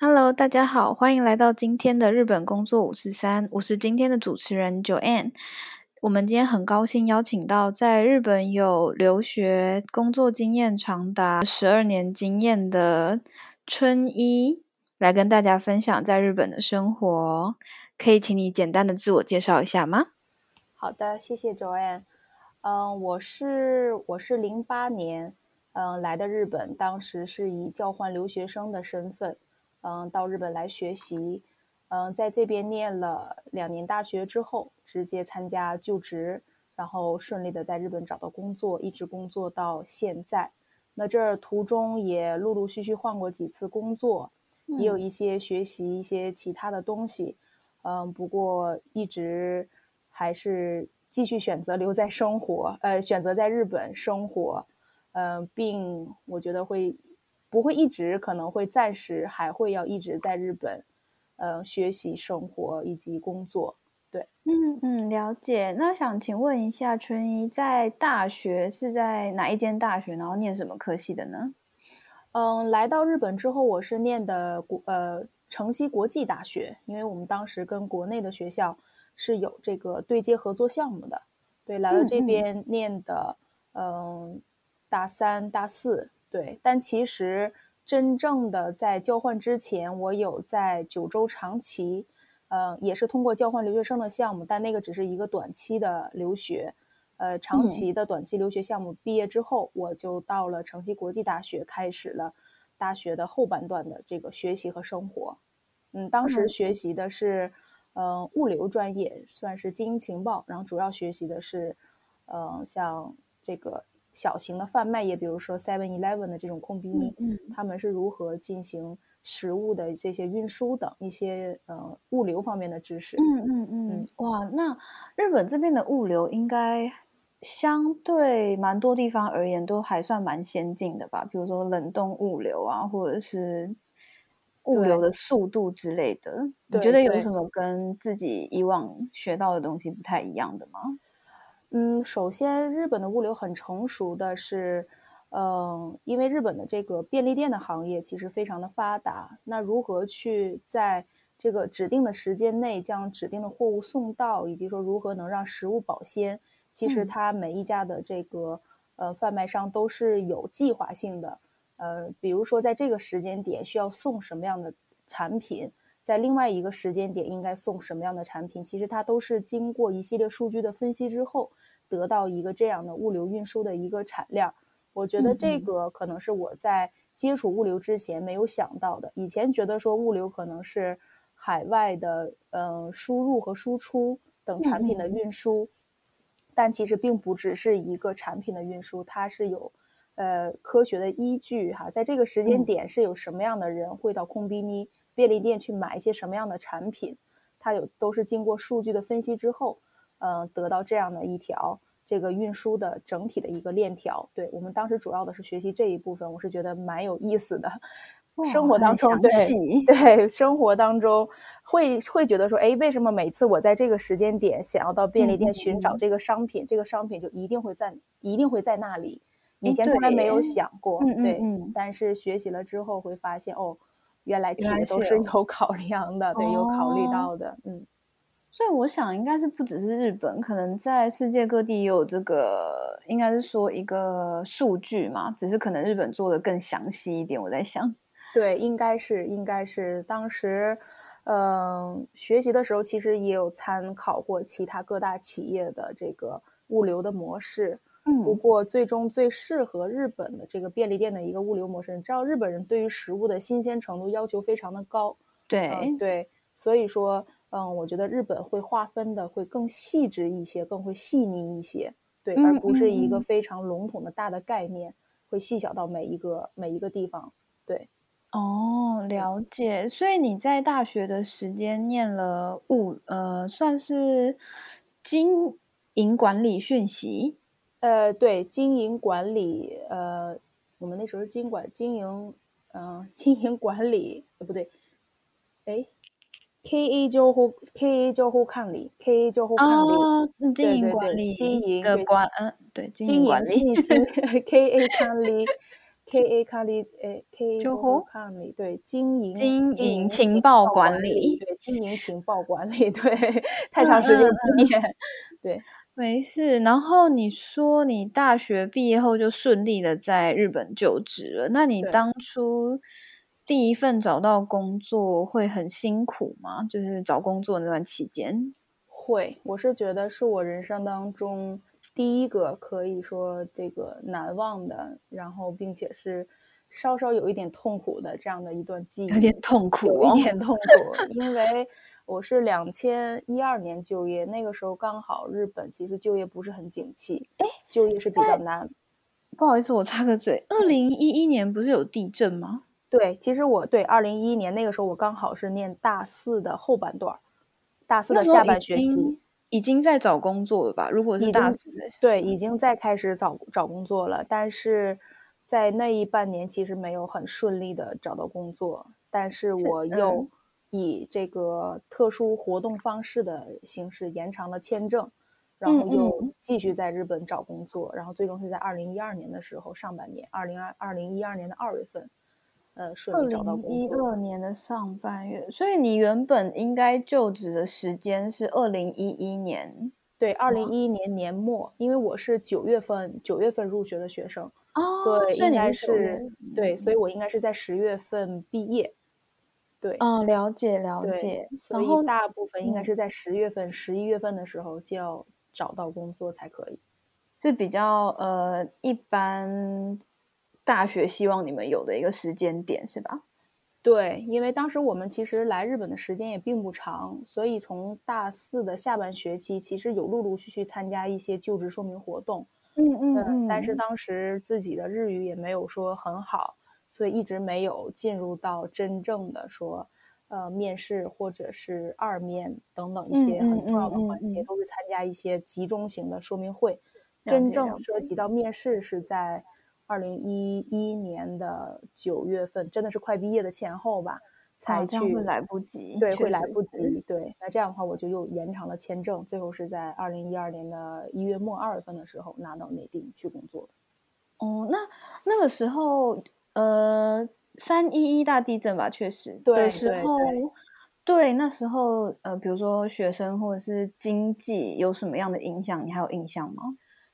Hello，大家好，欢迎来到今天的日本工作五四三，我是今天的主持人 Joanne。我们今天很高兴邀请到在日本有留学工作经验长达十二年经验的春一，来跟大家分享在日本的生活。可以请你简单的自我介绍一下吗？好的，谢谢 Joanne。嗯，我是我是零八年嗯来的日本，当时是以交换留学生的身份。嗯，到日本来学习，嗯，在这边念了两年大学之后，直接参加就职，然后顺利的在日本找到工作，一直工作到现在。那这途中也陆陆续续换过几次工作，也有一些学习一些其他的东西，嗯，不过一直还是继续选择留在生活，呃，选择在日本生活，嗯，并我觉得会。不会一直，可能会暂时还会要一直在日本，呃，学习、生活以及工作。对，嗯嗯，了解。那想请问一下，春一在大学是在哪一间大学，然后念什么科系的呢？嗯，来到日本之后，我是念的国呃城西国际大学，因为我们当时跟国内的学校是有这个对接合作项目的。对，来到这边念的，嗯，大三、大四。对，但其实真正的在交换之前，我有在九州长崎，呃，也是通过交换留学生的项目，但那个只是一个短期的留学，呃，长期的短期留学项目毕业之后，我就到了城西国际大学，开始了大学的后半段的这个学习和生活。嗯，当时学习的是，呃，物流专业，算是经营情报，然后主要学习的是，呃，像这个。小型的贩卖业，比如说 Seven Eleven 的这种空逼，嗯，他们是如何进行食物的这些运输等一些呃物流方面的知识。嗯嗯嗯，哇，那日本这边的物流应该相对蛮多地方而言都还算蛮先进的吧？比如说冷冻物流啊，或者是物流的速度之类的。你觉得有什么跟自己以往学到的东西不太一样的吗？嗯，首先，日本的物流很成熟的是，嗯，因为日本的这个便利店的行业其实非常的发达。那如何去在这个指定的时间内将指定的货物送到，以及说如何能让食物保鲜，其实它每一家的这个呃贩卖商都是有计划性的。呃，比如说在这个时间点需要送什么样的产品，在另外一个时间点应该送什么样的产品，其实它都是经过一系列数据的分析之后。得到一个这样的物流运输的一个产量，我觉得这个可能是我在接触物流之前没有想到的。以前觉得说物流可能是海外的，嗯，输入和输出等产品的运输，但其实并不只是一个产品的运输，它是有呃科学的依据哈。在这个时间点是有什么样的人会到空逼尼便利店去买一些什么样的产品，它有都是经过数据的分析之后。呃，得到这样的一条这个运输的整体的一个链条，对我们当时主要的是学习这一部分，我是觉得蛮有意思的。生活当中，对对，生活当中会会觉得说，哎，为什么每次我在这个时间点想要到便利店寻找这个商品，这个商品就一定会在一定会在那里？以前从来没有想过，对，但是学习了之后会发现，哦，原来其实都是有考量的，对，有考虑到的，嗯。所以我想，应该是不只是日本，可能在世界各地也有这个，应该是说一个数据嘛，只是可能日本做的更详细一点。我在想，对，应该是，应该是当时，嗯，学习的时候其实也有参考过其他各大企业的这个物流的模式。嗯，不过最终最适合日本的这个便利店的一个物流模式，你知道，日本人对于食物的新鲜程度要求非常的高。对对，所以说。嗯，我觉得日本会划分的会更细致一些，更会细腻一些，对，而不是一个非常笼统的大的概念，会细小到每一个每一个地方，对。哦，了解。所以你在大学的时间念了物，呃，算是经营管理讯息。呃，对，经营管理，呃，我们那时候是经管经营，嗯、经营管理，呃，不对，哎，KA 交互 KA 交互管理，KA 交互管理，哦，嗯经营管理经营的管，嗯，对，经经营管营理。信息 KA 管理，KA 管理，诶，KA 交交互互管理，对，经营经经营营情报管管理对，经营情报管理，对，太长时间嗯不念，对。没事，然后你说你大学毕业后就顺利的在日本就职了，那你对当初第一份找到工作会很辛苦吗？就是找工作那段期间。会，我是觉得是我人生当中第一个可以说这个难忘的，然后并且是稍稍有一点痛苦的这样的一段记忆，有点痛苦有点痛苦，因为我是两千一二年就业，那个时候刚好日本其实就业不是很景气，哎就业是比较难。不好意思，我插个嘴，二零一一年不是有地震吗？对，其实我对二零一一年那个时候，我刚好是念大四的后半段，大四的下半学期。已经在找工作了吧？如果是大四的，对，已经在开始找找工作了，但是在那一半年其实没有很顺利的找到工作，但是是我又嗯以这个特殊活动方式的形式延长了签证，然嗯后又嗯继续在日本找工作，然后最终是在二零一二年的时候上半年，二零二二零一二年的二月份，呃，顺利找到工作。二年的上半月，所以你原本应该就职的时间是二零一一年对，二零一一年年末，因为我是九月份九月份入学的学生，哦，所以应该是对，所以我应该是在十月份毕业。对嗯，了解了解，，所然后以大部分应该嗯是在十月份、十一月份的时候就要找到工作才可以。是比较呃一般大学希望你们有的一个时间点是吧？对，因为当时我们其实来日本的时间也并不长，所以从大四的下半学期，其实有陆陆续续参加一些就职说明活动。嗯嗯嗯，但是当时自己的日语也没有说很好，所以一直没有进入到真正的说，呃，面试或者是二面等等一些嗯很重要的嗯环节，嗯嗯都是参加一些集中型的说明会。真正涉及到面试是在二零一一年的九月份，真的是快毕业的前后吧，才去会来不及，对，会来不及。对，那这样的话，我就又延长了签证，最后是在二零一二年的一月末二月份的时候拿到内定去工作的。哦，那那个时候，呃，三一一大地震吧，确实对的时对候，对对，那时候，呃，比如说学生或者是经济有什么样的影响，你还有印象吗？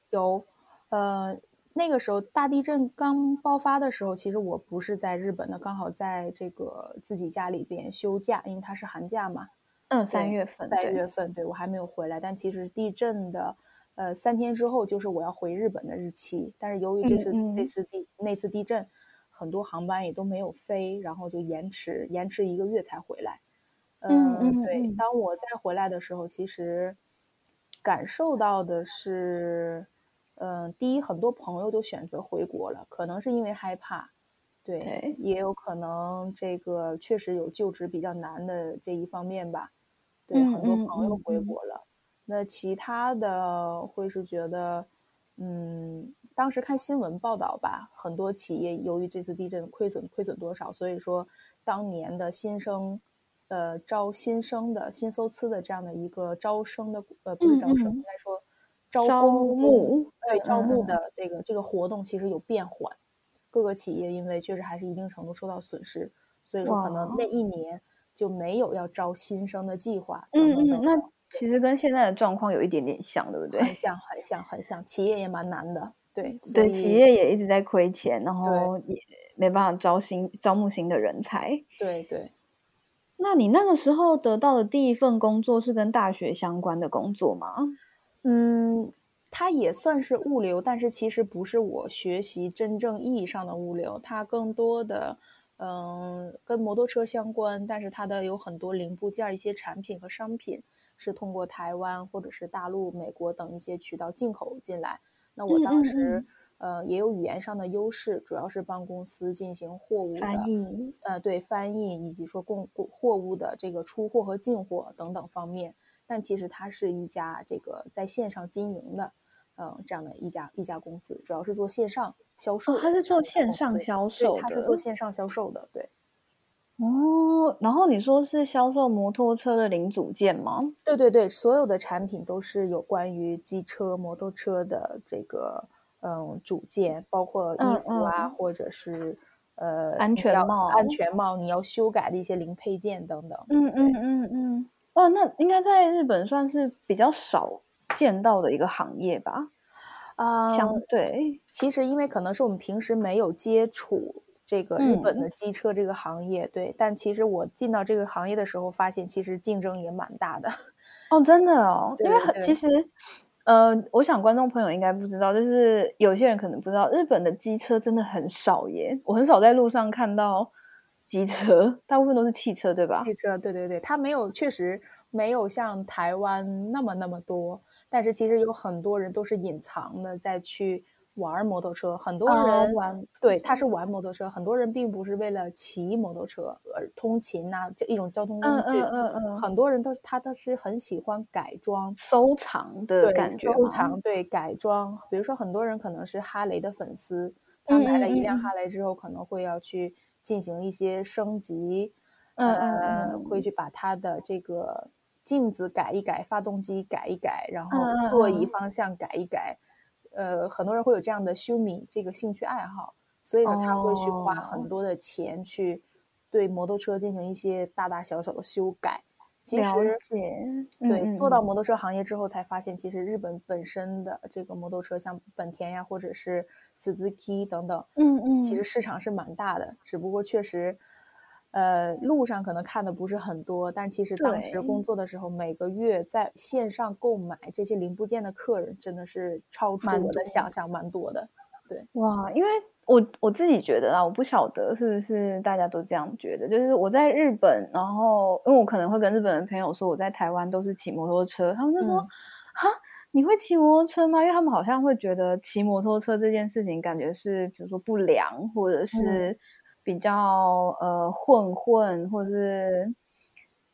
有，呃，那个时候大地震刚爆发的时候，其实我不是在日本的，刚好在这个自己家里边休假，因为它是寒假嘛。嗯，三月份，三，月份，对我还没有回来。但其实地震的，呃，三天之后就是我要回日本的日期。但是由于这次、嗯嗯这次地那次地震，很多航班也都没有飞，然后就延迟延迟一个月才回来。嗯嗯对。嗯当我再回来的时候，其实感受到的是，嗯、第一，很多朋友都选择回国了，可能是因为害怕。对，对也有可能这个确实有就职比较难的这一方面吧。对，嗯很多嗯朋友回国了。那其他的会是觉得，嗯，当时看新闻报道吧，很多企业由于这次地震亏损亏损多少，所以说当年的新生，呃，招新生的新搜资的这样的一个招生的，呃，不是招生，嗯嗯应该说招募对招募的这个这个活动其实有变缓，各个企业因为确实还是一定程度受到损失，所以说可能那一年就没有要招新生的计划。嗯嗯，那其实跟现在的状况有一点点像，对不对？很像，很像，很像，企业也蛮难的。对，对，企业也一直在亏钱，然后也没办法招新招募新的人才。对对，那你那个时候得到的第一份工作是跟大学相关的工作吗？嗯，它也算是物流，但是其实不是我学习真正意义上的物流，它更多的，嗯，跟摩托车相关，但是它的有很多零部件、一些产品和商品是通过台湾或者是大陆、美国等一些渠道进口进来。那我当时嗯呃，也有语言上的优势，主要是帮公司进行货物的翻译，呃，对翻译以及说供供货物的这个出货和进货等等方面。但其实它是一家这个在线上经营的，嗯，这样的一家一家公司，主要是做线上销售。它是做线上销售对，它是做线上销售的，对。哦。然后你说是销售摩托车的零组件吗？对对对，所有的产品都是有关于机车、摩托车的这个嗯组件，包括嗯衣服啊，嗯或者是呃安全帽安全帽你要修改的一些零配件等等。嗯嗯嗯嗯。哦，那应该在日本算是比较少见到的一个行业吧？啊、相对，其实因为可能是我们平时没有接触这个日本嗯的机车这个行业，对，但其实我进到这个行业的时候，发现其实竞争也蛮大的。哦，真的哦，因为很其实，呃，我想观众朋友应该不知道，就是有些人可能不知道，日本的机车真的很少耶，我很少在路上看到机车，大部分都是汽车，对吧？汽车，对对对，它没有，确实没有像台湾那么那么多，但是其实有很多人都是隐藏的在去玩摩托车，很多啊人、玩对他是。玩摩托车，很多人并不是为了骑摩托车而通勤呐、这一种交通工嗯具，嗯嗯嗯，很多人都他都是很喜欢改装。收藏的对，感觉吗？收藏对改装，比如说很多人可能是哈雷的粉丝，他买了一辆哈雷之后，可能会要去进行一些升级，呃，嗯会去把它的这个镜子改一改，发动机改一改，然后座椅嗯。方向改一改，呃，很多人会有这样的修米这个兴趣爱好，所以呢，他会去花哦很多的钱去对摩托车进行一些大大小小的修改。其了实解，对，嗯做到嗯摩托车行业之后，才发现其实日本本身的这个摩托车，像本田呀，或者是 Suzuki 等等，嗯嗯，其实市场是蛮大的。只不过确实，呃，路上可能看的不是很多，但其实当时工作的时候，每个月在线上购买这些零部件的客人，真的是超出蛮我的想象，蛮多的。对哇，因为我我自己觉得啊，我不晓得是不是大家都这样觉得，就是我在日本，然后因为我可能会跟日本的朋友说我在台湾都是骑摩托车，他们就说嗯、你会骑摩托车吗？因为他们好像会觉得骑摩托车这件事情感觉是比如说不良，或者是比较、呃混混，或是。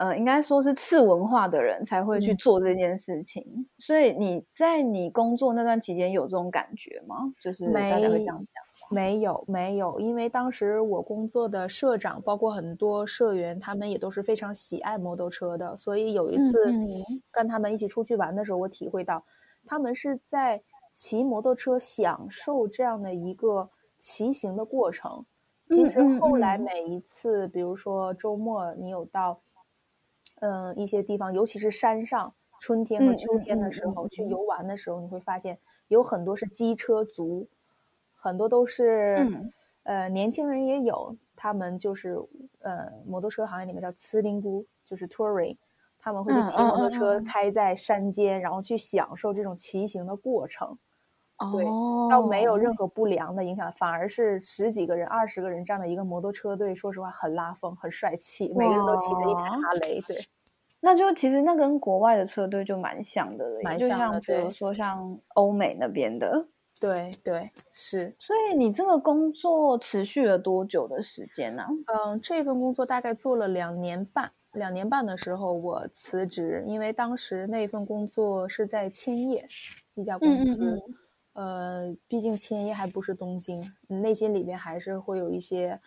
呃，应该说是次文化的人才会去嗯做这件事情，所以你在你工作那段期间有这种感觉吗？就是大家会没这样讲。没有没有，因为当时我工作的社长，包括很多社员，他们也都是非常喜爱摩托车的，所以有一嗯次嗯跟他们一起出去玩的时候，我体会到他们是在骑摩托车享受这样的一个骑行的过程。其实后来嗯。每一次，比如说周末你有到，嗯、一些地方，尤其是山上，春天和嗯秋天的时候、嗯。去游玩的时候，你会发现有很多是机车族，很多都是、嗯。呃年轻人也有，他们就是呃摩托车行业里面叫呲林姑，就是 touring，他们会骑摩托车开在山间，然后去享受这种骑行的过程。对哦，倒没有任何不良的影响，反而是十几个人、二十个人这样的一个摩托车队，说实话很拉风、很帅气，每个人都骑着一台哈雷，对，那就其实那跟国外的车队就蛮像的了，蛮就像像的对比如说像欧美那边的。对对是。所以你这个工作持续了多久的时间呢、嗯，这份工作大概做了两年半，两年半的时候我辞职，因为当时那份工作是在千叶一家公嗯嗯司，呃，毕竟千叶还不是东京，内心里面还是会有一些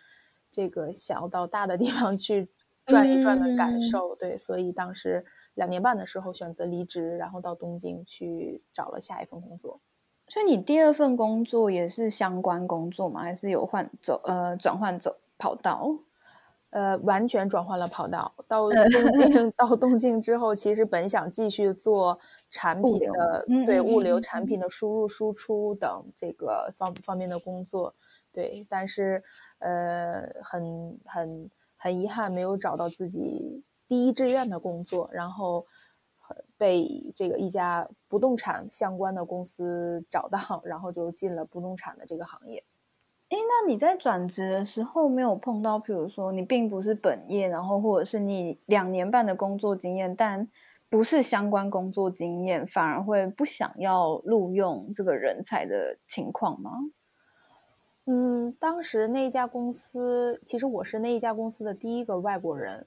这个想要到大的地方去 转一转的嗯感受，对，所以当时两年半的时候选择离职，然后到东京去找了下一份工作。所以你第二份工作也是相关工作吗？还是有换走呃转换走跑道？呃，完全转换了跑道。到东京，到东京之后，其实本想继续做产品的，对物流产品的输入、输出等这个方方面的工作，对，但是呃，很很很遗憾，没有找到自己第一志愿的工作，然后呃被这个一家不动产相关的公司找到，然后就进了不动产的这个行业。诶，那你在转职的时候没有碰到，譬如说你并不是本业，然后或者是你两年半的工作经验，但不是相关工作经验，反而会不想要录用这个人才的情况吗？嗯，当时那家公司，其实我是那一家公司的第一个外国人，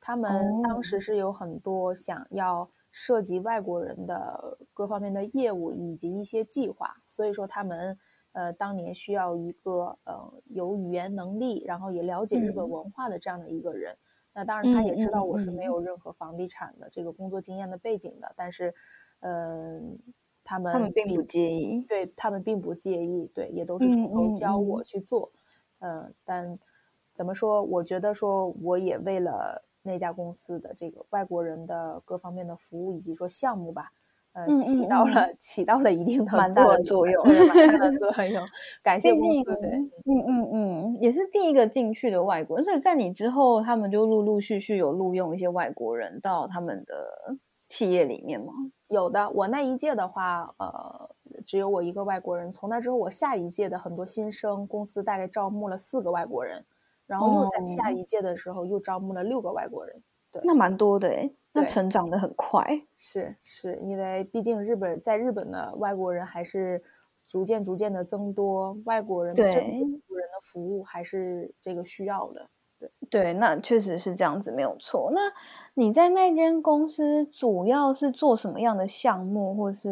他们当时是有很多想要涉及外国人的各方面的业务以及一些计划，所以说他们呃当年需要一个呃有语言能力，然后也了解日本文化的这样的一个人。那当然他也知道我是没有任何房地产的这个工作经验的背景的，但是，嗯。他们他们并不介意，对他们并不介意，对，也都是从头教我去做，嗯，但怎么说？我觉得说，我也为了那家公司的这个外国人的各方面的服务以及说项目吧，呃，起到了起到了一定的蛮大的作用，蛮大的 作用。感谢公司，对，嗯嗯嗯，也是第一个进去的外国人，所以在你之后，他们就陆陆续续有录用一些外国人到他们的企业里面吗？有的，我那一届的话，呃，只有我一个外国人。从那之后，我下一届的很多新生公司大概招募了四个外国人，然后又在下一届的时候又招募了六个外国人。对，那蛮多的诶，那成长的很快。是是，因为毕竟日本在日本的外国人还是逐渐逐渐的增多，外国人对人的服务还是这个需要的。对对，那确实是这样子，没有错。那你在那间公司主要是做什么样的项目，或是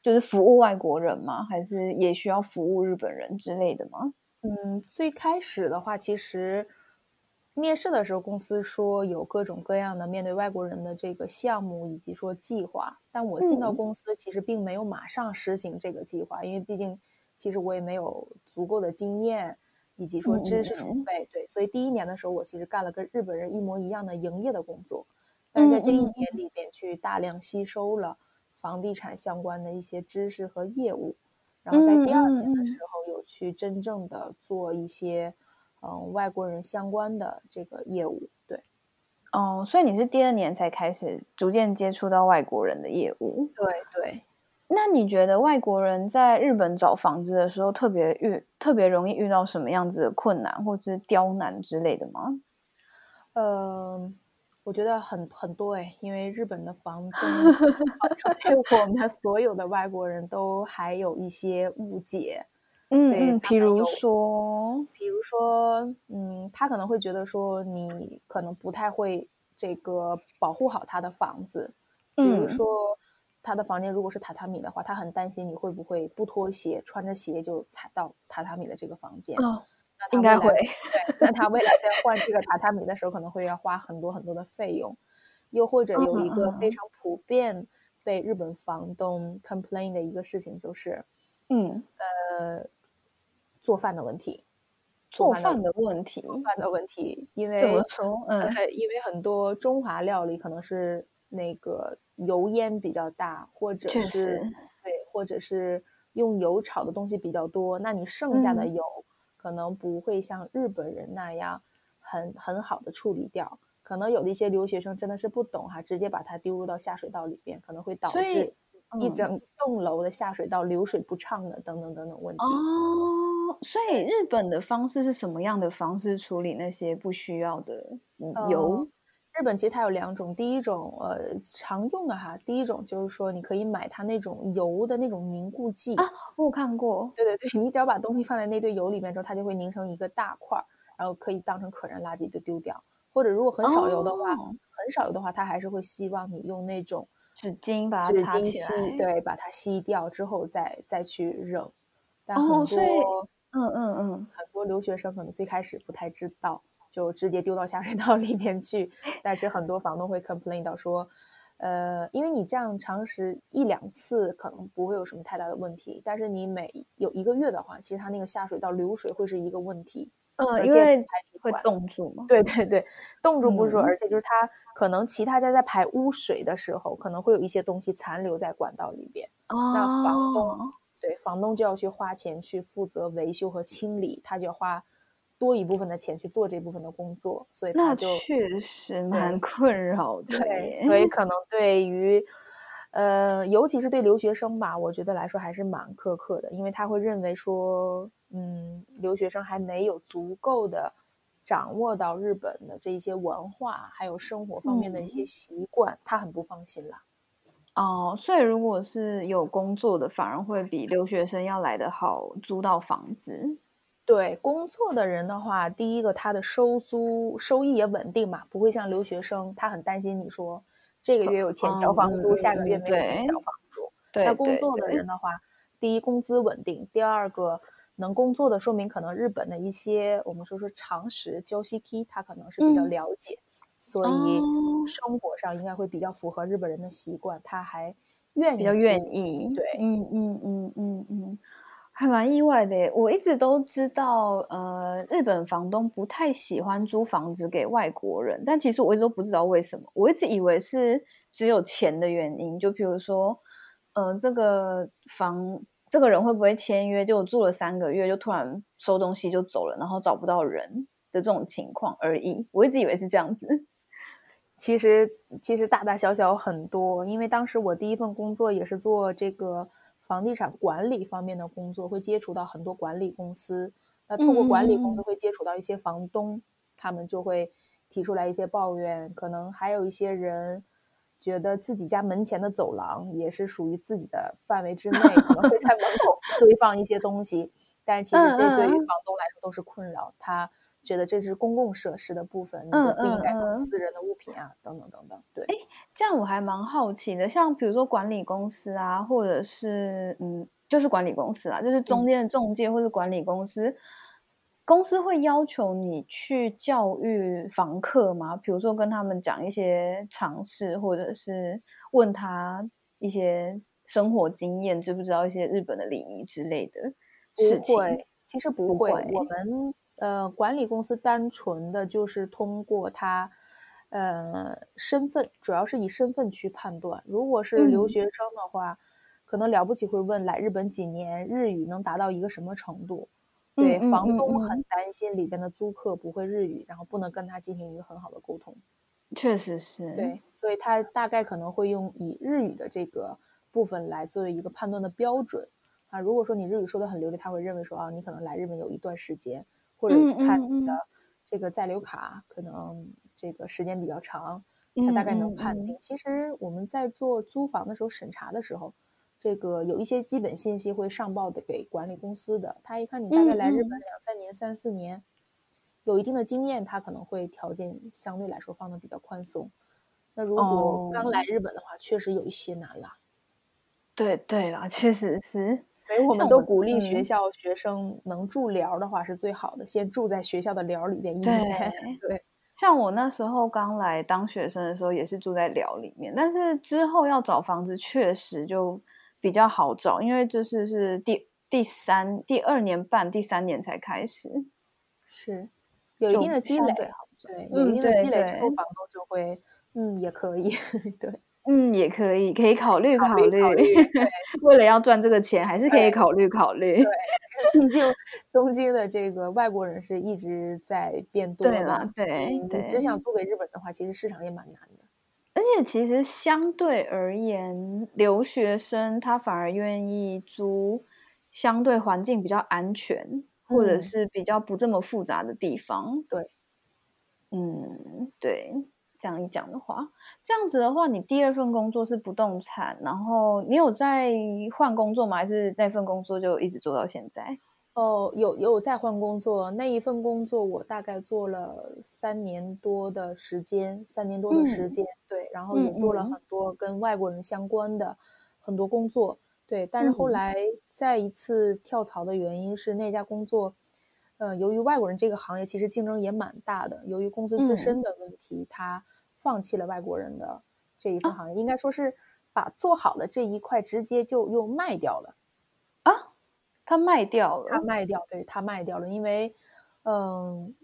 就是服务外国人吗？还是也需要服务日本人之类的吗？嗯，最开始的话，其实面试的时候，公司说有各种各样的面对外国人的这个项目以及说计划，但我进到公司其实并没有马上实行这个计划，因为毕竟其实我也没有足够的经验。以及说知识储备，对，所以第一年的时候，我其实干了跟日本人一模一样的营业的工作，但是在这一年里边，去大量吸收了房地产相关的一些知识和业务，然后在第二年的时候，有去真正的做一些嗯外国人相关的这个业务，对，哦，所以你是第二年才开始逐渐接触到外国人的业务，对对。那你觉得外国人在日本找房子的时候，特别遇特别容易遇到什么样子的困难，或者是刁难之类的吗？呃，我觉得很很多哎，因为日本的房东 好像对我们所有的外国人都还有一些误解。嗯嗯，比如说，比如说，嗯，他可能会觉得说你可能不太会这个保护好他的房子，比如说。他的房间如果是榻榻米的话，他很担心你会不会不脱鞋，穿着鞋就踩到榻榻米的这个房间。哦，应该会。对，那他未来在换这个榻榻米的时候，可能会要花很多很多的费用。又或者有一个非常普遍被日本房东 complain 的一个事情，就是，嗯，呃，做饭的问题。做饭的问题。做饭的问题，因为怎么说？嗯，因为很多中华料理可能是那个。油烟比较大，或者是对，或者是用油炒的东西比较多，那你剩下的油可能不会像日本人那样很很好的处理掉。可能有的一些留学生真的是不懂哈，直接把它丢入到下水道里边，可能会导致一整栋楼的下水道流水不畅的等等等等问题。哦，所以日本的方式是什么样的方式处理那些不需要的油？日本其实它有两种，第一种呃常用的哈，第一种就是说你可以买它那种油的那种凝固剂啊，我有看过，对对对，你只要把东西放在那堆油里面之后，它就会凝成一个大块儿，然后可以当成可燃垃圾就丢掉。或者如果很少油的话，很少油的话，它还是会希望你用那种纸巾把它纸巾吸，对，把它吸掉之后再再去扔。但很多，嗯嗯嗯，很多留学生可能最开始不太知道。就直接丢到下水道里面去，但是很多房东会 complain 到说，呃，因为你这样常识一两次可能不会有什么太大的问题，但是你每有一个月的话，其实它那个下水道流水会是一个问题，嗯，因为会冻住嘛，对对对，冻住不说，而。且就是它可能其他家在排污水的时候，可能会有一些东西残留在管道里边，哦那房东对房东就要去花钱去负责维修和清理，他就要花。多一部分的钱去做这部分的工作，所以那确实蛮困扰的。对，所以 可能对于，呃，尤其是对留学生吧，我觉得来说还是蛮苛刻的，因为他会认为说，嗯，留学生还没有足够的掌握到日本的这一些文化，还有生活方面的一些习惯，他很不放心啦。哦，所以如果是有工作的，反而会比留学生要来的好租到房子。对工作的人的话，第一个他的收租收益也稳定嘛，不会像留学生，他很担心你说这个月有钱交房租，下个月没有钱交房租。对，那工作的人的话，第一工资稳定，第二个能工作的，说明可能日本的一些我们说说常识交西 K，他可能是比较了解，所以生活上应该会比较符合日本人的习惯，他还愿意比较愿意。对，嗯嗯嗯嗯嗯。还蛮意外的，我一直都知道，呃，日本房东不太喜欢租房子给外国人，但其实我一直都不知道为什么，我一直以为是只有钱的原因，就比如说，呃，这个房这个人会不会签约，就住了三个月就突然收东西就走了，然后找不到人的这种情况而已，我一直以为是这样子。其实其实大大小小很多，因为当时我第一份工作也是做这个。房地产管理方面的工作会接触到很多管理公司，那通过管理公司会接触到一些房东，他们就会提出来一些抱怨，可能还有一些人觉得自己家门前的走廊也是属于自己的范围之内，可能会在门口 堆放一些东西，但其实这对于房东来说都是困扰，他。觉得这是公共设施的部分，你不应该放私人的物品啊，等等等等。对，哎，这样我还蛮好奇的，像比如说管理公司啊，或者是嗯，就是管理公司啊，就是中间的中介或者管理公司，公司会要求你去教育房客吗？比如说跟他们讲一些常识，或者是问他一些生活经验，知不知道一些日本的礼仪之类的事情？其实不会，我们。呃，管理公司单纯的就是通过他，呃，身份，主要是以身份去判断。如果是留学生的话，可能了不起会问来日本几年，日语能达到一个什么程度？对，房东很担心里边的租客不会日语，然后不能跟他进行一个很好的沟通。确实是。对，所以他大概可能会用以日语的这个部分来作为一个判断的标准啊。如果说你日语说的很流利，他会认为说啊，你可能来日本有一段时间。或者看你的这个在留卡，可能这个时间比较长，他大概能判定。其实我们在做租房的时候审查的时候，这个有一些基本信息会上报的给管理公司的。他一看你大概来日本两三年、三四年，有一定的经验，他可能会条件相对来说放的比较宽松。那如果刚来日本的话，确实有一些难了。对对啦，确实是，所以我们都鼓励学校学生能住寮的话是最好的，先住在学校的寮里边一年。对，像我那时候刚来当学生的时候，也是住在寮里面，但是之后要找房子确实就比较好找，因为就是是第第三、第二年半、第三年才开始，是有一定的积累，对，有一定的积累之后，房东就会嗯也可以，对。嗯，也可以，可以考虑考虑。为了要赚这个钱，还是可以考虑考虑。对，毕竟东京的这个外国人是一直在变多嘛。对对对。你只想租给日本的话，其实市场也蛮难的。而且，其实相对而言，留学生他反而愿意租相对环境比较安全，或者是比较不这么复杂的地方。对，嗯，对。这样一讲的话，这样子的话，你第二份工作是不动产，然后你有在换工作吗？还是那份工作就一直做到现在？哦，有有在换工作，那一份工作我大概做了三年多的时间，三年多的时间，对，然后也做了很。多跟外国人相关的很多工作，对，但是后来再一次跳槽的原因是那家工作，呃，由于外国人这个行业其实竞争也蛮大的，由于公司自身的问题，它放弃了外国人的这一份行业，应该说是把做好的这一块直接就又卖掉了啊！他卖掉了，他卖掉，对他卖掉了，因为，嗯，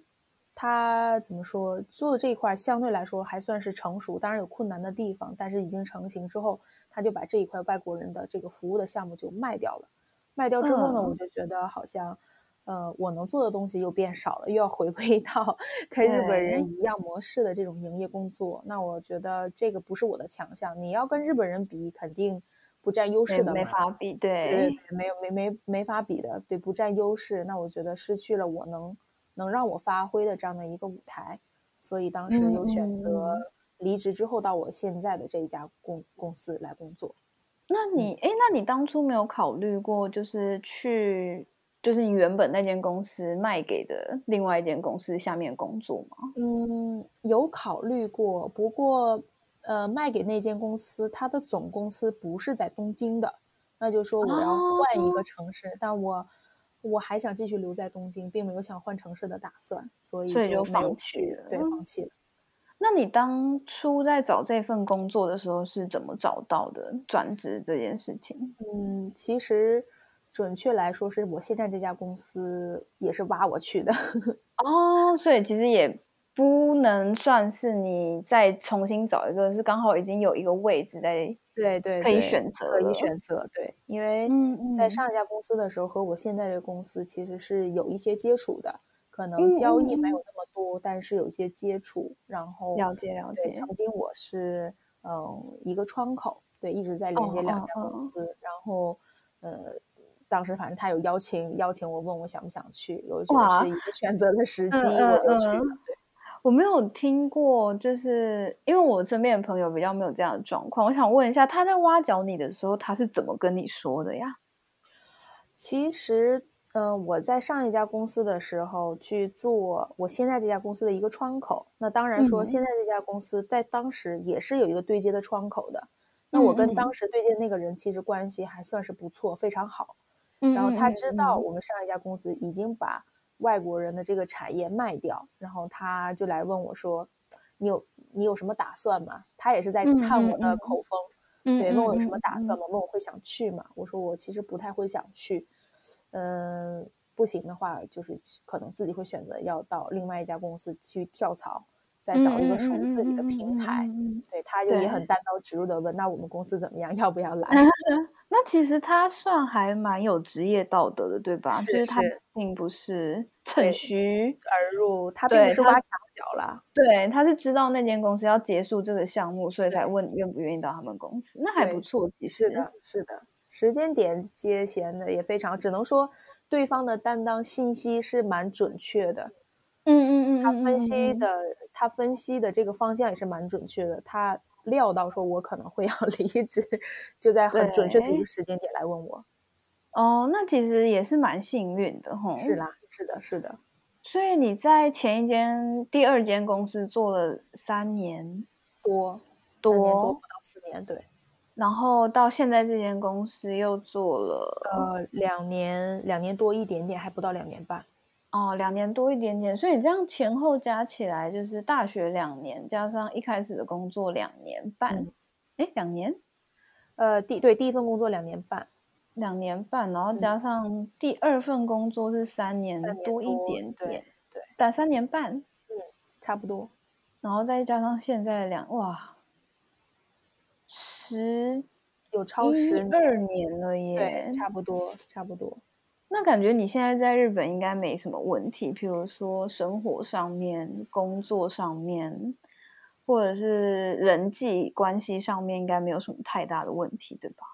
他怎么说做的这一块相对来说还算是成熟，当然有困难的地方，但是已经成型之后，他就把这一块外国人的这个服务的项目就卖掉了。卖掉之后呢，我就觉得好像。呃，我能做的东西又变少了，又要回归到 跟日本人一样模式的这种营业工作。那我觉得这个不是我的强项。你要跟日本人比，肯定不占优势的，没法比。对，没有没没没法比的，对，不占优势。那我觉得失去了我能能让我发挥的这样的一个舞台，所以当时有选择离职之后到我现在的这一家公公司来工作。那你哎，那你当初没有考虑过，就是去，就是你原本那间公司卖给的另外一间公司下面工作吗？嗯，有考虑过，不过呃，卖给那间公司，它的总公司不是在东京的，那就说我要换一个城市，但我我还想继续留在东京，并没有想换城市的打算，所以所以就放弃了，对，放弃了。那你当初在找这份工作的时候是怎么找到的转职这件事情？嗯，其实准确来说，是我现在这家公司也是挖我去的。哦，所以其实也不能算是你再重新找一个，是刚好已经有一个位置在，对对，可以选择，可以选择。对，因为在上一家公司的时候和我现在这个公司其实是有一些接触的。可能交易没有那么多，但是有一些接触，然后了解了解。曾经我是嗯一个窗口，对，一直在连接两家公司。然后呃，当时反正他有邀请邀请我，问我想不想去，我觉得是一个选择的时机，我就去了。对，我没有听过，就是因为我身边的朋友比较没有这样的状况。我想问一下，他在挖角你的时候，他是怎么跟你说的呀？其实。嗯，我在上一家公司的时候去做我现在这家公司的一个窗口。那当然说，现在这家公司在当时也是有一个对接的窗口的。那我跟当时对接的那个人其实关系还算是不错，非常好。然后他知道我们上一家公司已经把外国人的这个产业卖掉，然后他就来问我说：“你有你有什么打算吗？”他也是在探我的口风，对，问我有什么打算吗？问我会想去吗？我说我其实不太会想去。嗯，不行的话，就是可能自己会选择要到另外一家公司去跳槽，再找一个属于自己的平台。对，他就也很单刀直入的问：“那我们公司怎么样？要不要来？” 那其实他算还蛮有职业道德的，对吧？就是他并不是趁虚而入，他并不是挖墙脚啦。对，他是知道那间公司要结束这个项目，所以才问你愿不愿意到他们公司。那还不错，其实是的，是的。时间点接衔的也非常，只能说对方的担当信息是蛮准确的。嗯嗯嗯，他分析的他分析的这个方向也是蛮准确的。他料到说我可能会要 离职，就在很准确的一个时间点来问我。哦，那其实也是蛮幸运的哈。是啦，是的，是的。所以你在前一间、第二间公司做了三年多，多不到四年，对。然后到现在这间公司又做了呃两年两年多一点点，还不到两年半哦，两年多一点点，所以这样前后加起来就是大学两年，加上一开始的工作两年半，哎，两年，呃，第对第一份工作两年半，两年半，然后加上第二份工作是三年多一点点，对，打三年半，嗯，差不多，然后再加上现在两哇。十有超十二年了耶，对，差不多差不多。那感觉你现在在日本应该没什么问题，譬如说生活上面、工作上面，或者是人际关系上面，应该没有什么太大的问题，对吧？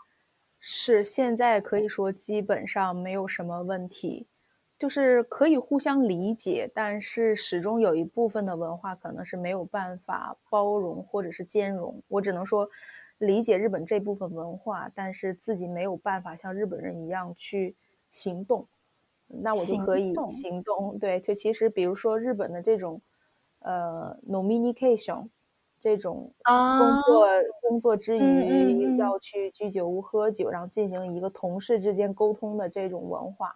是，现在可以说基本上没有什么问题，就是可以互相理解，但是始终有一部分的文化可能是没有办法包容或者是兼容。我只能说。理解日本这部分文化，但是自己没有办法像日本人一样去行动，那我就可以行动。对，就其实比如说日本的这种呃 nominication 这种工作工作之余要去居酒屋喝酒，然后进行一个同事之间沟通的这种文化。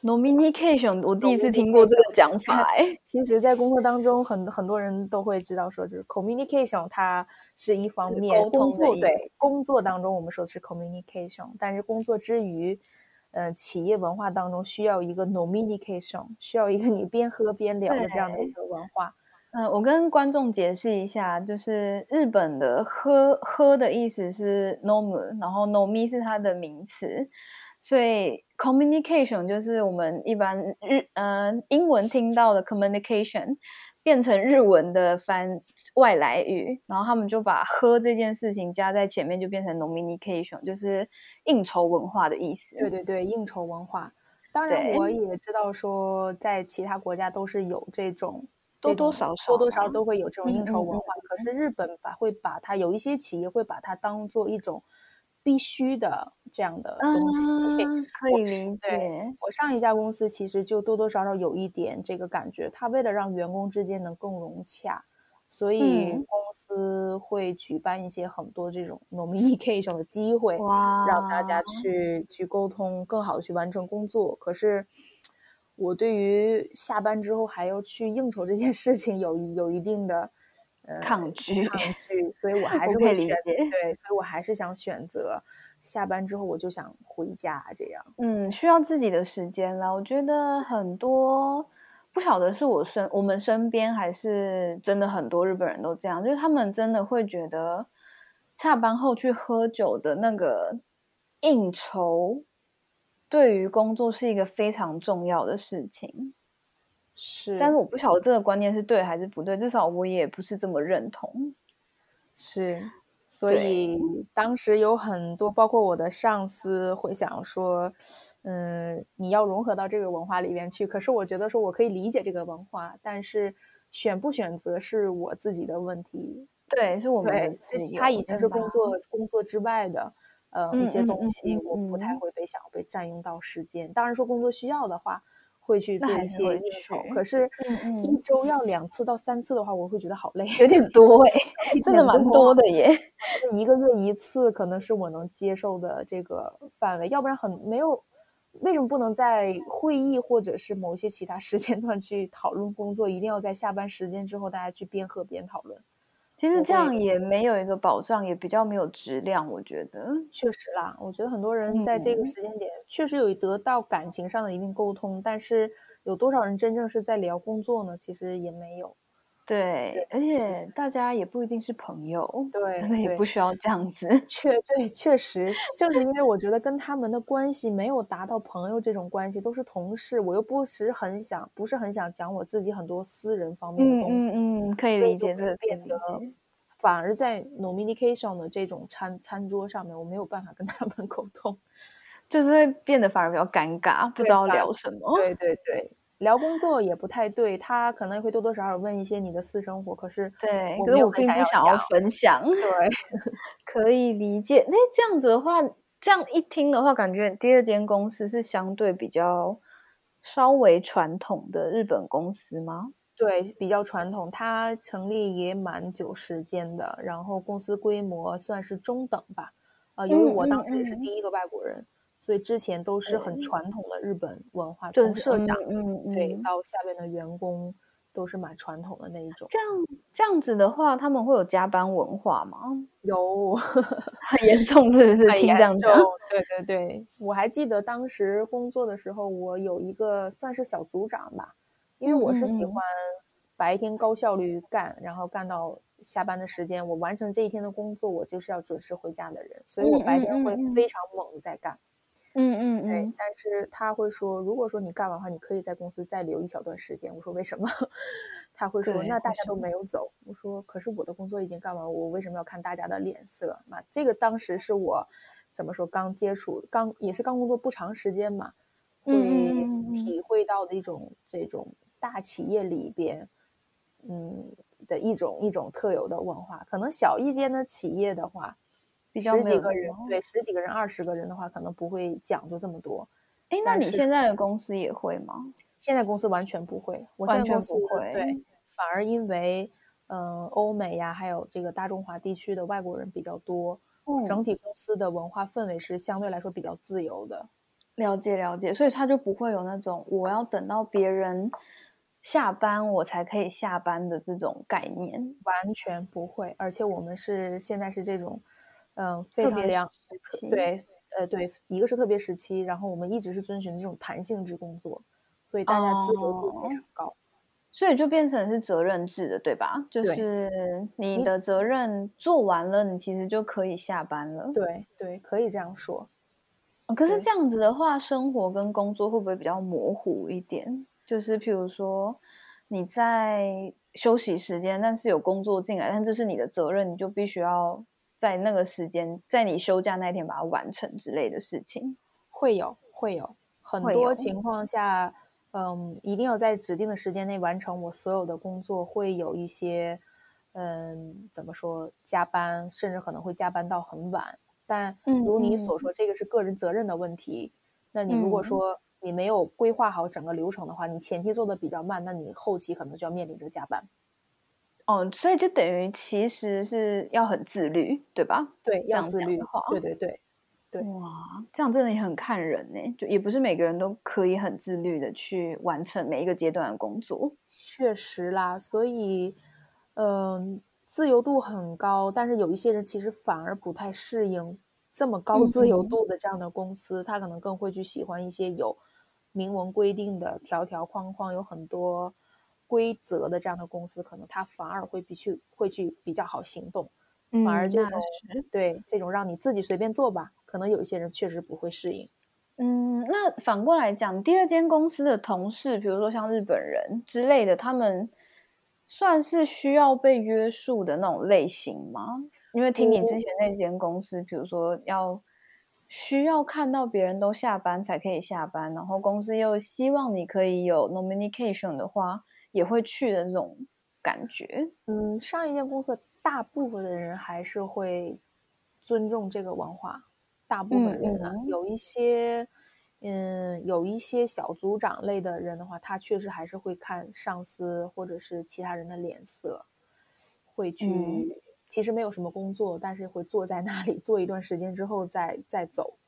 Nominication，我第一次听过这个讲法。哎，其实，在工作当中，很很多人都会知道，说就是 communication，它是一方面工作对工作当中我们说是 communication，但是工作之余，呃，企业文化当中需要一个 nominication，需要一个你边喝边聊的这样的一个文化。嗯，我跟观众解释一下，就是日本的喝喝的意思是 nom，然后 nomi 是它的名词。所以，communication 就是我们一般日呃英文听到的 communication，变成日文的翻外来语，然后他们就把喝这件事情加在前面，就变成 nominication，就是应酬文化的意思。对对对，应酬文化。当然我也知道说，在其他国家都是有这种多多少少多多少少都会有这种应酬嗯嗯文化。可是日本把会把它有一些企业会把它当做一种必须的这样的东西。啊可以理对解。我上一家公司其实就多多少少有一点这个感觉，他为了让员工之间能更融洽，所以嗯公司会举办一些很多这种 communication 的机会，让大家去去沟通，更好的去完成工作。可是我对于下班之后还要去应酬这件事情有有一定的呃抗拒抗拒，所以我 还是会选理解对，所以我还是想选择下班之后我就想回家这样。嗯，需要自己的时间啦。我觉得很多不晓得是我身我们身边还是真的很多日本人都这样，就是他们真的会觉得下班后去喝酒的那个应酬，对于工作是一个非常重要的事情。是，但是我不晓得这个观念是对还是不对，至少我也不是这么认同。是，所以当时有很多，包括我的上司会想说，嗯，你要融合到这个文化里边去。可是我觉得说我可以理解这个文化，但是选不选择是我自己的问题。对，是我们自己。他已经是工作工作之外的呃一些东西，嗯我不太嗯会被想要被占用到时间。当然说工作需要的话，会去那做一些应酬，可是嗯一周要两次到三次的话，我会觉得好累。有点 多哎、真的蛮多的耶。一个月一次可能是我能接受的这个范围，要不然很没有。为什么不能在会议或者是某些其他时间段去讨论工作？一定要在下班时间之后大家去边喝边讨论？其实这样也没有一个保障，也比较没有质量，我觉得。确实啦，我觉得很多人在这个嗯时间点确实有得到感情上的一定沟通，但是有多少人真正是在聊工作呢？其实也没有。对，而且大家也不一定是朋友，对真的也不需要这样子。确对，确实，正是因为我觉得跟他们的关系没有达到朋友这种关系，都是同事，我又不是很想，不是很想讲我自己很多私人方面的嗯东西，嗯嗯，可以理解变得。反而在 communication 的这种餐餐桌上面，我没有办法跟他们 沟通。就是会变得反而比较尴尬，不知道聊什么。对对对，聊工作也不太对，他可能会多多少少问一些你的私生活，可是对，可是我并不想要分享，对，可以理解。那这样子的话，这样一听的话，感觉第二间公司是相对比较稍微传统的日本公司吗？对，比较传统，它成立也蛮久时间的，然后公司规模算是中等吧。呃，由于嗯嗯我当时也是嗯第一个外国人，所以之前都是很传统的日本文化，就是从社长、嗯嗯对嗯到下边的员工都是蛮传统的那一种。这样这样子的话，他们会有加班文化吗？有很严重是不是？很严听这样讲，重，对对对，我还记得当时工作的时候，我有一个算是小组长吧，因为我是喜欢白天高效率干，然后干到下班的时间，我完成这一天的工作，我就是要准时回家的人，所以我嗯白天会非常猛的在干。嗯嗯对，嗯，但是他会说，如果说你干完的话，你可以在公司再留一小段时间。我说为什么？他会说，那大家都没有走。我说，可是我的工作已经干完，我为什么要看大家的脸色嘛？这个当时是我怎么说，刚接触，刚也是刚工作不长时间嘛，嗯体会到的一种这种大企业里边，嗯的一种一种特有的文化。可能小一间的企业的话，比较十几个人，对，十几个人、二十个人的话，可能不会讲究这么多。哎，那你现在的公司也会吗？现在公司完全不会，我现完全在公司不会对，反而因为呃欧美呀，还有这个大中华地区的外国人比较多，嗯整体公司的文化氛围是相对来说比较自由的。了解了解，所以他就不会有那种我要等到别人下班我才可以下班的这种概念。完全不会，而且我们是现在是这种，嗯、非特别常对，呃对，一个是特别时期，然后我们一直是遵循这种弹性制工作，所以大家自由度非哦常高。所以就变成是责任制的，对吧？就是你你的责任做完了，你其实就可以下班了。对对，可以这样说。哦可是这样子的话，生活跟工作会不会比较模糊一点？就是譬如说你在休息时间，但是有工作进来，但这是你的责任，你就必须要在那个时间，在你休假那天把它完成之类的事情。会有会有很多情况下，嗯，一定要在指定的时间内完成我所有的工作，会有一些，嗯，怎么说，加班，甚至可能会加班到很晚。但嗯如你嗯所说，这个是个人责任的问题。那你如果嗯说你没有规划好整个流程的话，你前期做的比较慢，那你后期可能就要面临着加班。哦，所以就等于其实是要很自律，对吧？对，这样要自律的话。对对对。对哇，这样真的也很看人呢，就也不是每个人都可以很自律的去完成每一个阶段的工作。确实啦，所以，嗯、自由度很高，但是有一些人其实反而不太适应这么高自由嗯度的这样的公司，他可能更会去喜欢一些有明文规定的条条框框，有很多规则的这样的公司，可能他反而会比去会去比较好行动。反而这种是对这种让你自己随便做吧，可能有一些人确实不会适应。嗯，那反过来讲，第二间公司的同事，比如说像日本人之类的，他们算是需要被约束的那种类型吗？因为听你之前那间公司，比如说要需要看到别人都下班才可以下班，然后公司又希望你可以有 nomination 的话，也会去的这种感觉。嗯，上一间公司大部分的人还是会尊重这个文化，大部分人啊，有一些，嗯，有一些小组长类的人的话，他确实还是会看上司或者是其他人的脸色，会去，嗯其实没有什么工作，但是会坐在那里坐一段时间之后再再走。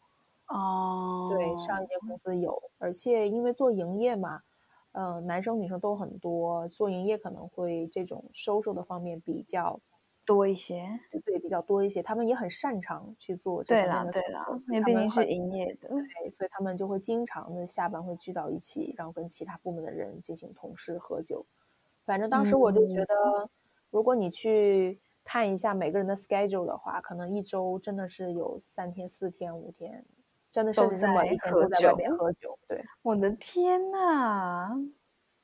哦，对，上一间公司有，而且因为做营业嘛，呃，男生女生都很多，做营业可能会这种收收的方面比较多一些。对比较多一些，他们也很擅长去做这对方面的啦对啦因为毕竟是营营业的。对，所以他们就会经常的下班会聚到一起，然后跟其他部门的人进行同事喝酒。反正当时我就觉嗯得，如果你去看一下每个人的 schedule 的话，可能一周真的是有三天、四天、五天，真的是每在一天喝都在外面酒喝酒。对，我的天呐！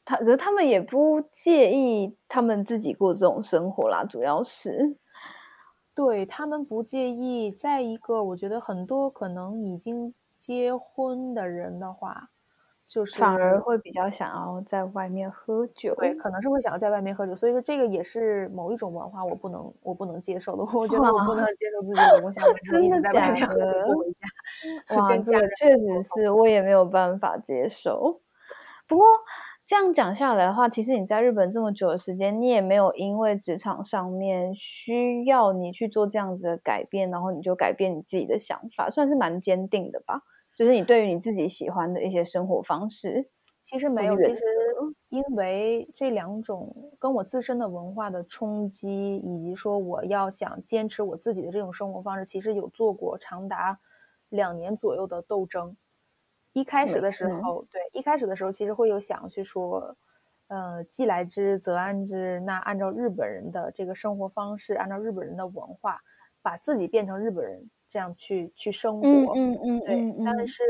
他可是他们也不介意他们自己过这种生活啦，主要是对他们不介意。再一个，我觉得很多可能已经结婚的人的话，就是反而会比较想要在外面喝酒。对，可能是会想要在外面喝酒，所以说这个也是某一种文化，我不能我不能接受的。我觉得我不能接受自己老公下班之后真的在外面假喝酒回家，哇，这个确实是我也没有办法接受。不过这样讲下来的话，其实你在日本这么久的时间，你也没有因为职场上面需要你去做这样子的改变，然后你就改变你自己的想法，算是蛮坚定的吧。就是你对于你自己喜欢的一些生活方式，其实没有，其实因为这两种跟我自身的文化的冲击，以及说我要想坚持我自己的这种生活方式，其实有做过长达两年左右的斗争。一开始的时嗯候，对，一开始的时候其实会有想去说，呃，既来之则安之。那按照日本人的这个生活方式，按照日本人的文化，把自己变成日本人，这样去去生活。嗯嗯嗯对，但是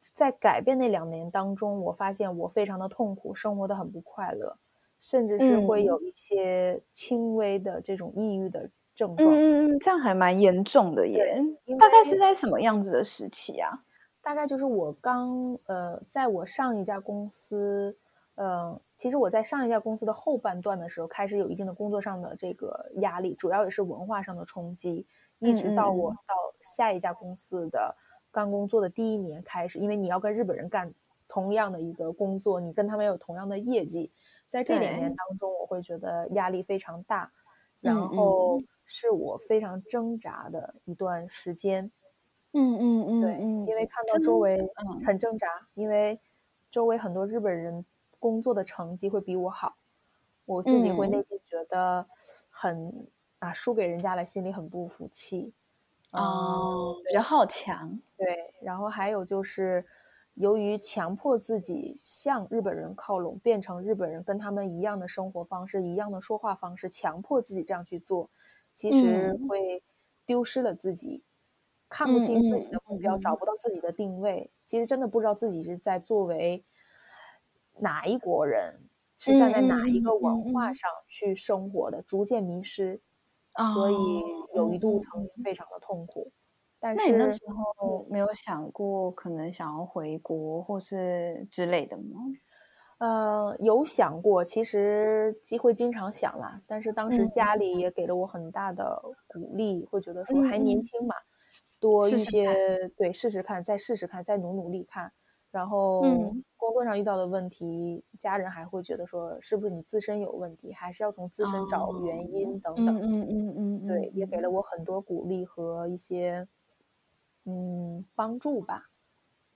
在改变那两年当中，我发现我非常的痛苦，生活的很不快乐，甚至是会嗯有一些轻微的这种抑郁的症状。嗯嗯嗯，这样还蛮严重的耶。大概是在什么样子的时期啊？大概就是我刚呃，在我上一家公司，呃，其实我在上一家公司的后半段的时候，开始有一定的工作上的这个压力，主要也是文化上的冲击，一直到我嗯。到下一家公司的刚工作的第一年开始，因为你要跟日本人干同样的一个工作，你跟他们有同样的业绩，在这两年当中，我会觉得压力非常大，嗯然后是我非常挣扎的一段时间。嗯嗯嗯对，嗯，因为。看到周围嗯。很挣扎，因为周围很多日本人工作的成绩会比我好，我自己会嗯。内心觉得很啊输给人家了，心里很不服气。哦，嗯比较好强。对，然后还有就是，由于强迫自己向日本人靠拢，变成日本人，跟他们一样的生活方式、一样的说话方式，强迫自己这样去做，其实嗯会丢失了自己，看不清自己的目标，找不到自己的定位。其实真的不知道自己是在作为哪一国人，是站在哪一个文化上去生活的，逐渐迷失。所以有一度曾经非常的痛苦。但那你那时候没有想过可能想要回国或是之类的吗？呃，有想过，其实机会经常想啦，但是当时嗯家里也给了我很大的鼓励，会觉得说还年轻嘛，多一些，对，试试看，再试试看，再努努力看。然后嗯工作上遇到的问题，家人还会觉得说是不是你自身有问题，还是要从自身找原因等等。嗯嗯嗯嗯，对，也给了我我很多鼓励和一些嗯帮助吧。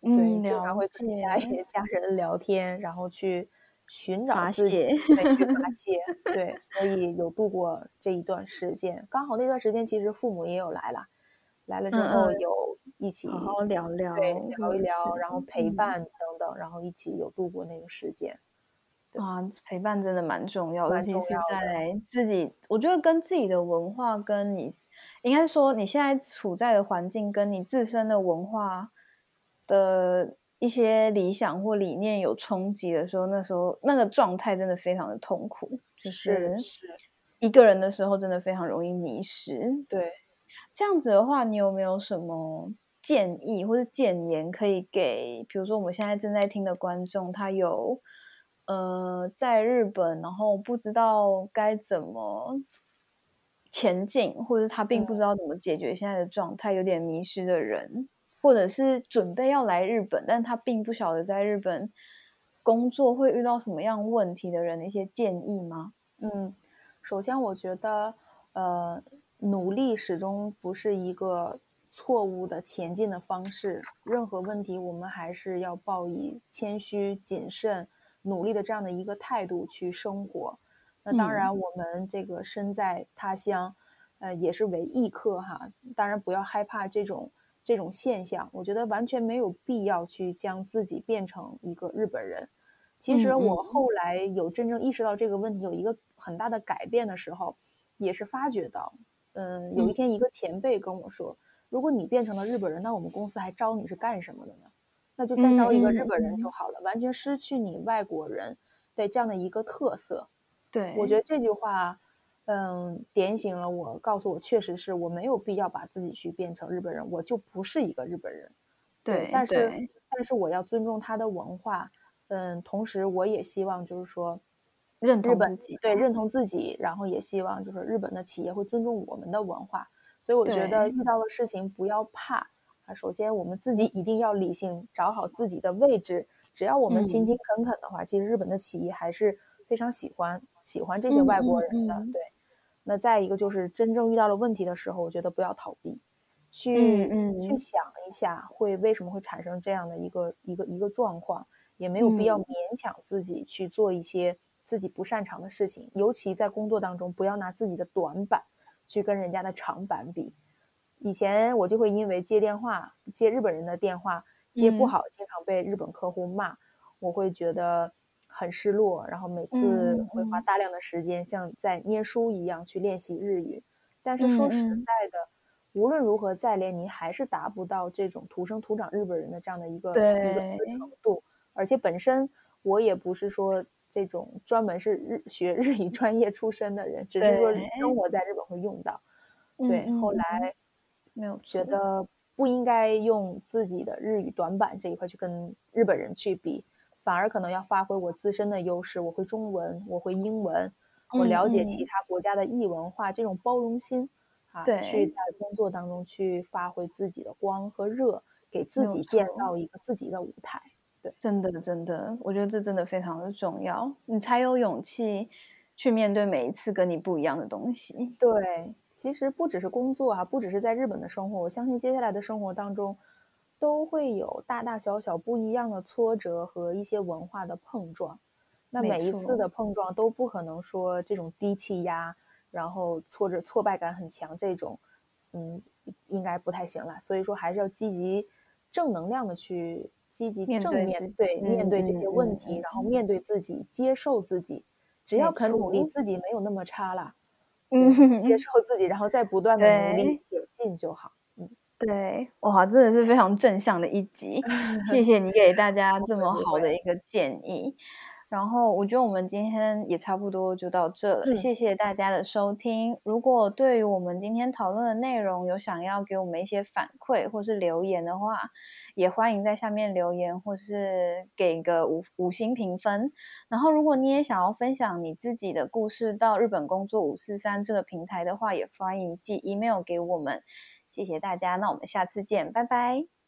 对，嗯经常会跟家解里 家人聊天，然后去寻找发自己，去发 泄，对，所以有度过这一段时间。刚好那段时间，其实父母也有来了，来了之嗯后嗯有一起好好聊聊，对聊一聊，然后陪嗯伴等等，然后一起有度过那个时间。啊，陪伴真的蛮重要，尤蛮其是在自己，我觉得跟自己的文化，跟你应该说你现在处在的环境，跟你自身的文化的一些理想或理念有冲击的时候，那时候那个状态真的非常的痛苦，就是是，一个人的时候，真的非常容易迷失。对，这样子的话，你有没有什么建议或者建言可以给，比如说我们现在正在听的观众，他有呃在日本，然后不知道该怎么前进，或者他并不知道怎么解决现在的状态，有点迷失的人，或者是准备要来日本，但他并不晓得在日本工作会遇到什么样问题的人的一些建议吗？嗯，首先我觉得，呃，努力始终不是一个错误的前进的方式。任何问题，我们还是要抱以谦虚、谨慎、努力的这样的一个态度去生活。那当嗯然，我们这个身在他乡，呃，也是为异客哈。当然，不要害怕这种这种现象。我觉得完全没有必要去将自己变成一个日本人。其实我后来有真正意识到这个问题，有一个很大的改变的时候，也是发觉到，嗯，有一嗯天一个前辈跟我说，如果你变成了日本人，那我们公司还招你是干什么的呢？那就再招一个日本人嗯就好了，完全失去你外国人的这样的一个特色。对，我觉得这句话，嗯，点醒了我，告诉我确实是我没有必要把自己去变成日本人，我就不是一个日本人。对，但是但是我要尊重他的文化，嗯，同时我也希望就是说，认日本同自己，对认同自己，然后也希望就是日本的企业会尊重我们的文化，所以我觉得。遇到的事情不要怕啊，首先我们自己一定要理性，找好自己的位置，只要我们勤嗯。勤恳恳的话，其实日本的企业还是非常喜欢喜欢这些外国嗯人的，对。那再一个就是真正遇到了问题的时候，我觉得不要逃避，去、去。想一下会为什么会产生这样的一个一个一个状况，也没有必要嗯。勉强自己去做一些自己不擅长的事情，尤其在工作当中，不要拿自己的短板去跟人家的长板比。以前我就会因为接电话接日本人的电话接不嗯好，经常被日本客户骂，我会觉得很失落，然后每次嗯会花嗯大量的时间像在念书一样去练习日语。但是说实在的，无论如何再练，你还是达不到这种土生土长日本人的这样的一个一个程度。而且本身我也不是说这种专门是日学日语专业出身的人，只是说生活在日本会用到。嗯对，后来没有觉得不应该用自己的日语短板这一块去跟日本人去比，反而可能要发挥我自身的优势。我会中文，我会英文，我嗯了解嗯其他国家的异文化，这种包容心啊，对去在工作当中去发挥自己的光和热，给自己建造一个自己的舞台。真的真的，我觉得这真的非常的重要，你才有勇气去面对每一次跟你不一样的东西。对，其实不只是工作啊，不只是在日本的生活，我相信接下来的生活当中，都会有大大小小不一样的挫折和一些文化的碰撞。那每一次的碰撞都不可能说这种低气压，然后挫折挫败感很强这种，嗯，应该不太行了。所以说还是要积极正能量的去积极正面对面对这些问题，嗯然后面对自己，接受自己。只要肯努力，自己没有那么差啦。嗯接受自己，然后再不断的努力对前进就好。嗯，对，哇，真的是非常正向的一集，谢谢你给大家 这么好的一个建议。然后我觉得我们今天也差不多就到这了，嗯谢谢大家的收听。如果对于我们今天讨论的内容有想要给我们一些反馈或是留言的话，也欢迎在下面留言或是给个五五星评分。然后如果你也想要分享你自己的故事到日本工作五四三这个平台的话，也欢迎寄 email 给我们。谢谢大家，那我们下次见，拜拜。